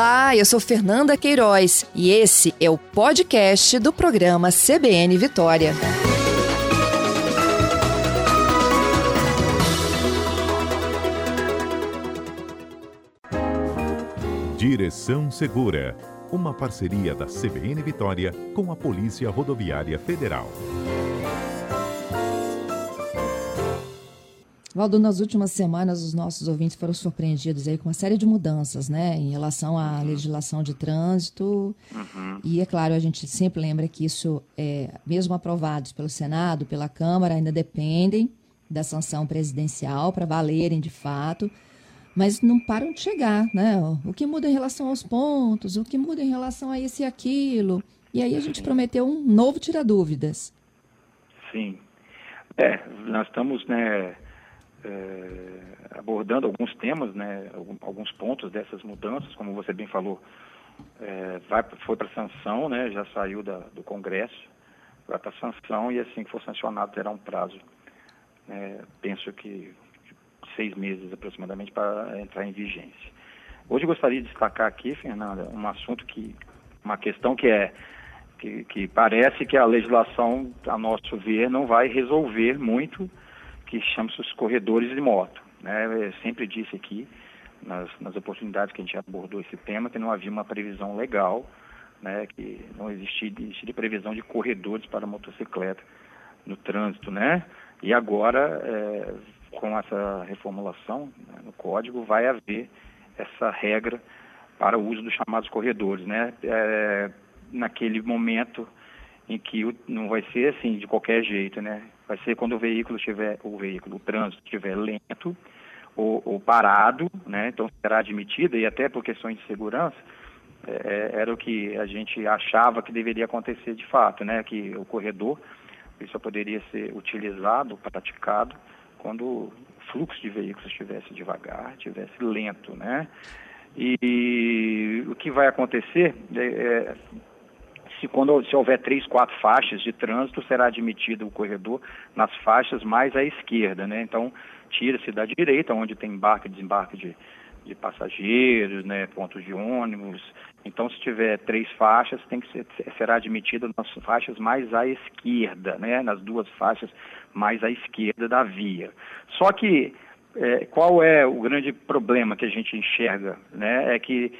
Olá, eu sou Fernanda Queiroz e esse é o podcast do programa CBN Vitória. Direção Segura, uma parceria da CBN Vitória com a Polícia Rodoviária Federal. Valdo, nas últimas semanas os nossos ouvintes foram surpreendidos aí com uma série de mudanças, né, em relação à uhum. legislação de trânsito. Uhum. E é claro, a gente sempre lembra que isso, é, mesmo aprovados pelo Senado, pela Câmara, ainda dependem da sanção presidencial para valerem de fato, mas não param de chegar, né? O que muda em relação aos pontos, o que muda em relação a esse e aquilo. E aí a gente prometeu um novo tira dúvidas. Sim. É, nós estamos, né, é, abordando alguns temas, né, alguns pontos dessas mudanças, como você bem falou, é, vai, foi para sanção, né, já saiu da, do Congresso, vai para sanção e assim que for sancionado terá um prazo, né, penso que seis meses aproximadamente para entrar em vigência. Hoje gostaria de destacar aqui, Fernanda, um assunto que, uma questão que é que, que parece que a legislação, a nosso ver, não vai resolver muito que chama-se os corredores de moto. Né? Eu sempre disse aqui, nas, nas oportunidades que a gente abordou esse tema, que não havia uma previsão legal, né? que não existia, existia previsão de corredores para motocicleta no trânsito. Né? E agora, é, com essa reformulação né, no código, vai haver essa regra para o uso dos chamados corredores. Né? É, naquele momento em que não vai ser assim de qualquer jeito, né? Vai ser quando o veículo estiver, o veículo, o trânsito estiver lento ou, ou parado, né? Então será admitida e até por questões de segurança é, era o que a gente achava que deveria acontecer de fato, né? Que o corredor só poderia ser utilizado, praticado quando o fluxo de veículos estivesse devagar, estivesse lento, né? E, e o que vai acontecer é, é se quando se houver três, quatro faixas de trânsito, será admitido o corredor nas faixas mais à esquerda, né? Então, tira-se da direita, onde tem embarque e desembarque de, de passageiros, né, pontos de ônibus. Então, se tiver três faixas, tem que ser, será admitido nas faixas mais à esquerda, né, nas duas faixas mais à esquerda da via. Só que é, qual é o grande problema que a gente enxerga, né? É que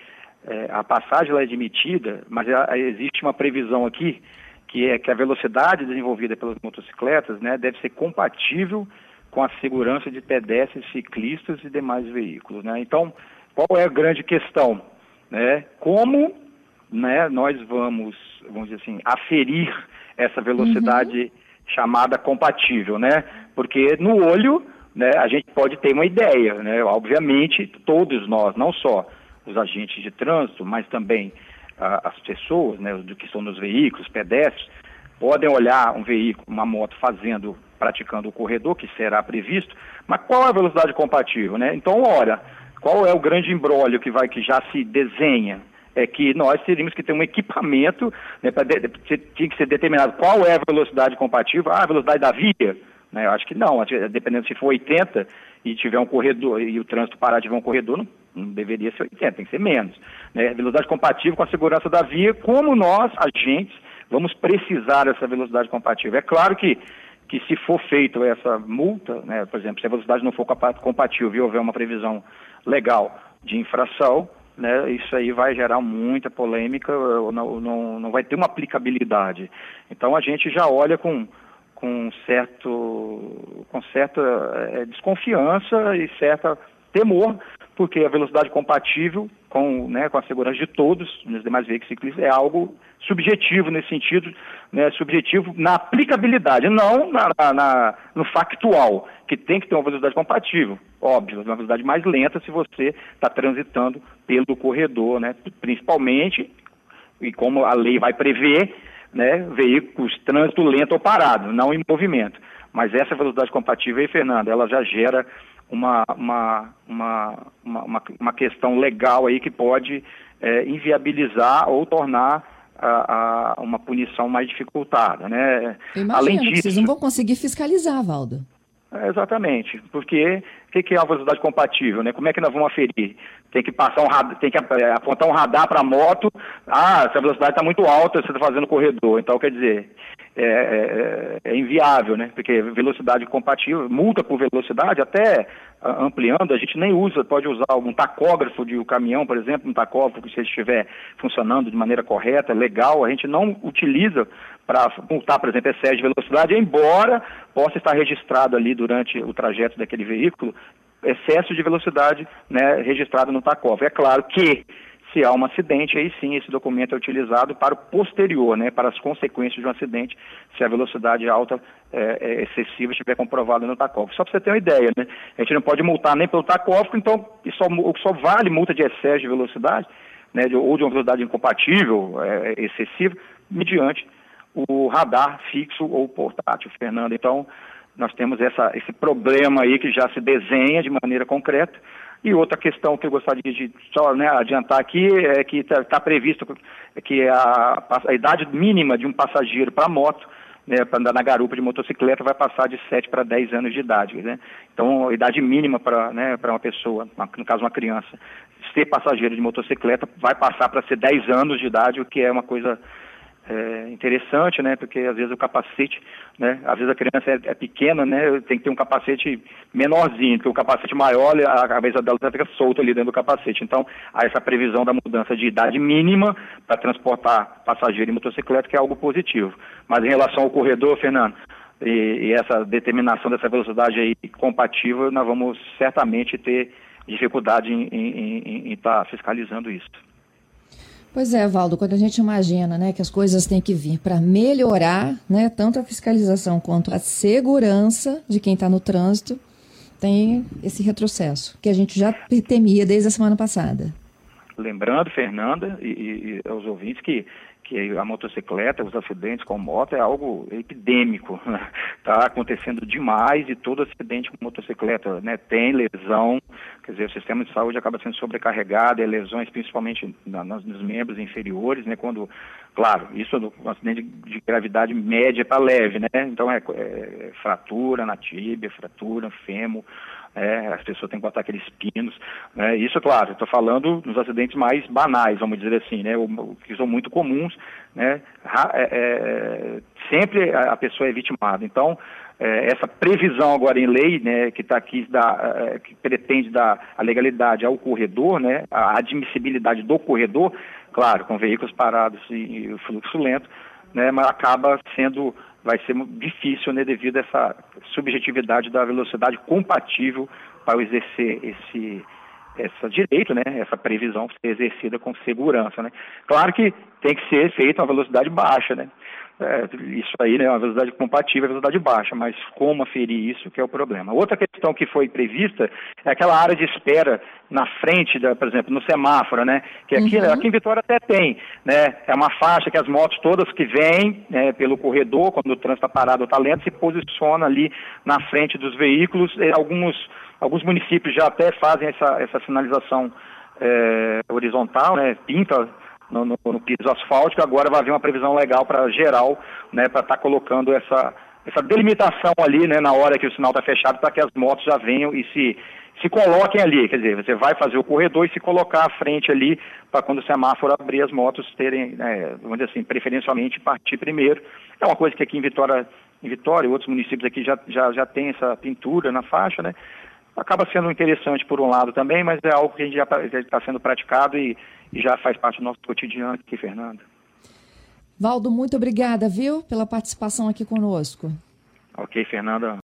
é, a passagem é admitida, mas existe uma previsão aqui que é que a velocidade desenvolvida pelas motocicletas né, deve ser compatível com a segurança de pedestres, ciclistas e demais veículos. Né? Então, qual é a grande questão? Né? Como né, nós vamos, vamos dizer assim, aferir essa velocidade uhum. chamada compatível, né? Porque no olho, né, a gente pode ter uma ideia, né? Obviamente, todos nós, não só os agentes de trânsito, mas também ah, as pessoas, né, do que estão nos veículos, pedestres, podem olhar um veículo, uma moto fazendo, praticando o corredor, que será previsto, mas qual é a velocidade compatível, né? Então, olha, qual é o grande embrólio que vai, que já se desenha? É que nós teríamos que ter um equipamento, né, pra de, tinha que ser determinado qual é a velocidade compatível, ah, a velocidade da via, né? Eu acho que não, dependendo se for 80 e tiver um corredor e o trânsito parar de ver um corredor, não não deveria ser 80, tem que ser menos. Né? Velocidade compatível com a segurança da via, como nós, agentes, vamos precisar dessa velocidade compatível. É claro que, que se for feita essa multa, né, por exemplo, se a velocidade não for compatível e houver uma previsão legal de infração, né, isso aí vai gerar muita polêmica, não, não, não vai ter uma aplicabilidade. Então a gente já olha com, com, certo, com certa é, desconfiança e certa temor porque a velocidade compatível com, né, com a segurança de todos nos demais veículos ciclistas é algo subjetivo nesse sentido, né, subjetivo na aplicabilidade, não na, na, no factual, que tem que ter uma velocidade compatível, óbvio, uma velocidade mais lenta se você está transitando pelo corredor, né, principalmente, e como a lei vai prever, né, veículos trânsito lento ou parado, não em movimento. Mas essa velocidade compatível aí, Fernando, ela já gera uma, uma, uma, uma, questão legal aí que pode é, inviabilizar ou tornar a, a, uma punição mais dificultada, né? Além disso, vocês não vão conseguir fiscalizar, Valdo. É, exatamente, porque o que, é uma velocidade compatível, né? Como é que nós vamos aferir? Tem que passar um radar, tem que é, apontar um radar para a moto. Ah, essa velocidade está muito alta, você está fazendo corredor. Então, quer dizer, é, é, é, inviável, né? Porque velocidade compatível, multa por velocidade, até ampliando, a gente nem usa, pode usar algum tacógrafo de um caminhão, por exemplo, um tacógrafo que se estiver funcionando de maneira correta, legal, a gente não utiliza para multar, por exemplo, excesso de velocidade, embora possa estar registrado ali durante o trajeto daquele veículo excesso de velocidade né, registrado no tacógrafo. É claro que se há um acidente, aí sim esse documento é utilizado para o posterior, né, para as consequências de um acidente, se a velocidade alta é, é excessiva estiver comprovada no tacógrafo. Só para você ter uma ideia, né, a gente não pode multar nem pelo tacógrafo, então só, só vale multa de excesso de velocidade, né, de, ou de uma velocidade incompatível, é, excessiva, mediante o radar fixo ou portátil, Fernando. Então, nós temos essa, esse problema aí que já se desenha de maneira concreta. E outra questão que eu gostaria de só né, adiantar aqui é que está tá previsto que a, a, idade mínima de um passageiro para moto, né, para andar na garupa de motocicleta, vai passar de 7 para 10 anos de idade. Né? Então, a idade mínima para né, uma pessoa, no caso uma criança, ser passageiro de motocicleta, vai passar para ser 10 anos de idade, o que é uma coisa é, interessante, né? Porque às vezes o capacete, né? Às vezes a criança é, é, pequena, né? Tem que ter um capacete menorzinho, porque o capacete maior, a cabeça dela fica solta ali dentro do capacete. Então, há essa previsão da mudança de idade mínima para transportar passageiro e motocicleta, que é algo positivo. Mas em relação ao corredor, Fernando, e, e essa determinação dessa velocidade aí compatível, nós vamos certamente ter dificuldade em estar tá fiscalizando isso. Pois é, Valdo, quando a gente imagina né, que as coisas têm que vir para melhorar né, tanto a fiscalização quanto a segurança de quem está no trânsito, tem esse retrocesso que a gente já temia desde a semana passada. Lembrando, Fernanda, e, e, e aos ouvintes, que que a motocicleta, os acidentes com moto é algo epidêmico, está né? Tá acontecendo demais e todo acidente com motocicleta né, tem lesão, quer dizer, o sistema de saúde acaba sendo sobrecarregado, é lesões principalmente na, nos membros inferiores, né, quando, claro, isso é um acidente de gravidade média para leve, né, então é, é fratura na tíbia, fratura, fêmur, é, as pessoas têm que botar aqueles pinos. Né? Isso, claro, estou falando dos acidentes mais banais, vamos dizer assim, né? Que são muito comuns. Né? É, é, sempre a pessoa é vitimada. Então, é, essa previsão agora em lei, né, que está aqui, da, é, que pretende dar a legalidade ao corredor, né, a admissibilidade do corredor, claro, com veículos parados e, e fluxo lento, né, mas acaba sendo vai ser difícil, né, devido a essa subjetividade da velocidade compatível para exercer esse essa direito, né, essa previsão ser exercida com segurança, né. Claro que tem que ser feita uma velocidade baixa, né. É, isso aí, né, uma velocidade compatível, velocidade baixa, mas como aferir isso que é o problema. Outra questão que foi prevista é aquela área de espera na frente, da, por exemplo, no semáforo, né, que aqui, uhum. aqui em Vitória até tem, né, é uma faixa que as motos todas que vêm né, pelo corredor, quando o trânsito está parado ou está lento, se posiciona ali na frente dos veículos, alguns, alguns municípios já até fazem essa, essa sinalização é, horizontal, né, pinta no, no, no, piso asfáltico, agora vai haver uma previsão legal para geral, né, para estar tá colocando essa, essa delimitação ali, né, na hora que o sinal está fechado, para que as motos já venham e se, se coloquem ali, quer dizer, você vai fazer o corredor e se colocar à frente ali, para quando o semáforo abrir, as motos terem, né, vamos dizer assim, preferencialmente partir primeiro. É uma coisa que aqui em Vitória, em Vitória outros municípios aqui já, já, já tem essa pintura na faixa, né, acaba sendo interessante por um lado também, mas é algo que a gente já está sendo praticado e, e já faz parte do nosso cotidiano aqui, Fernanda. Valdo, muito obrigada, viu, pela participação aqui conosco. Ok, Fernanda.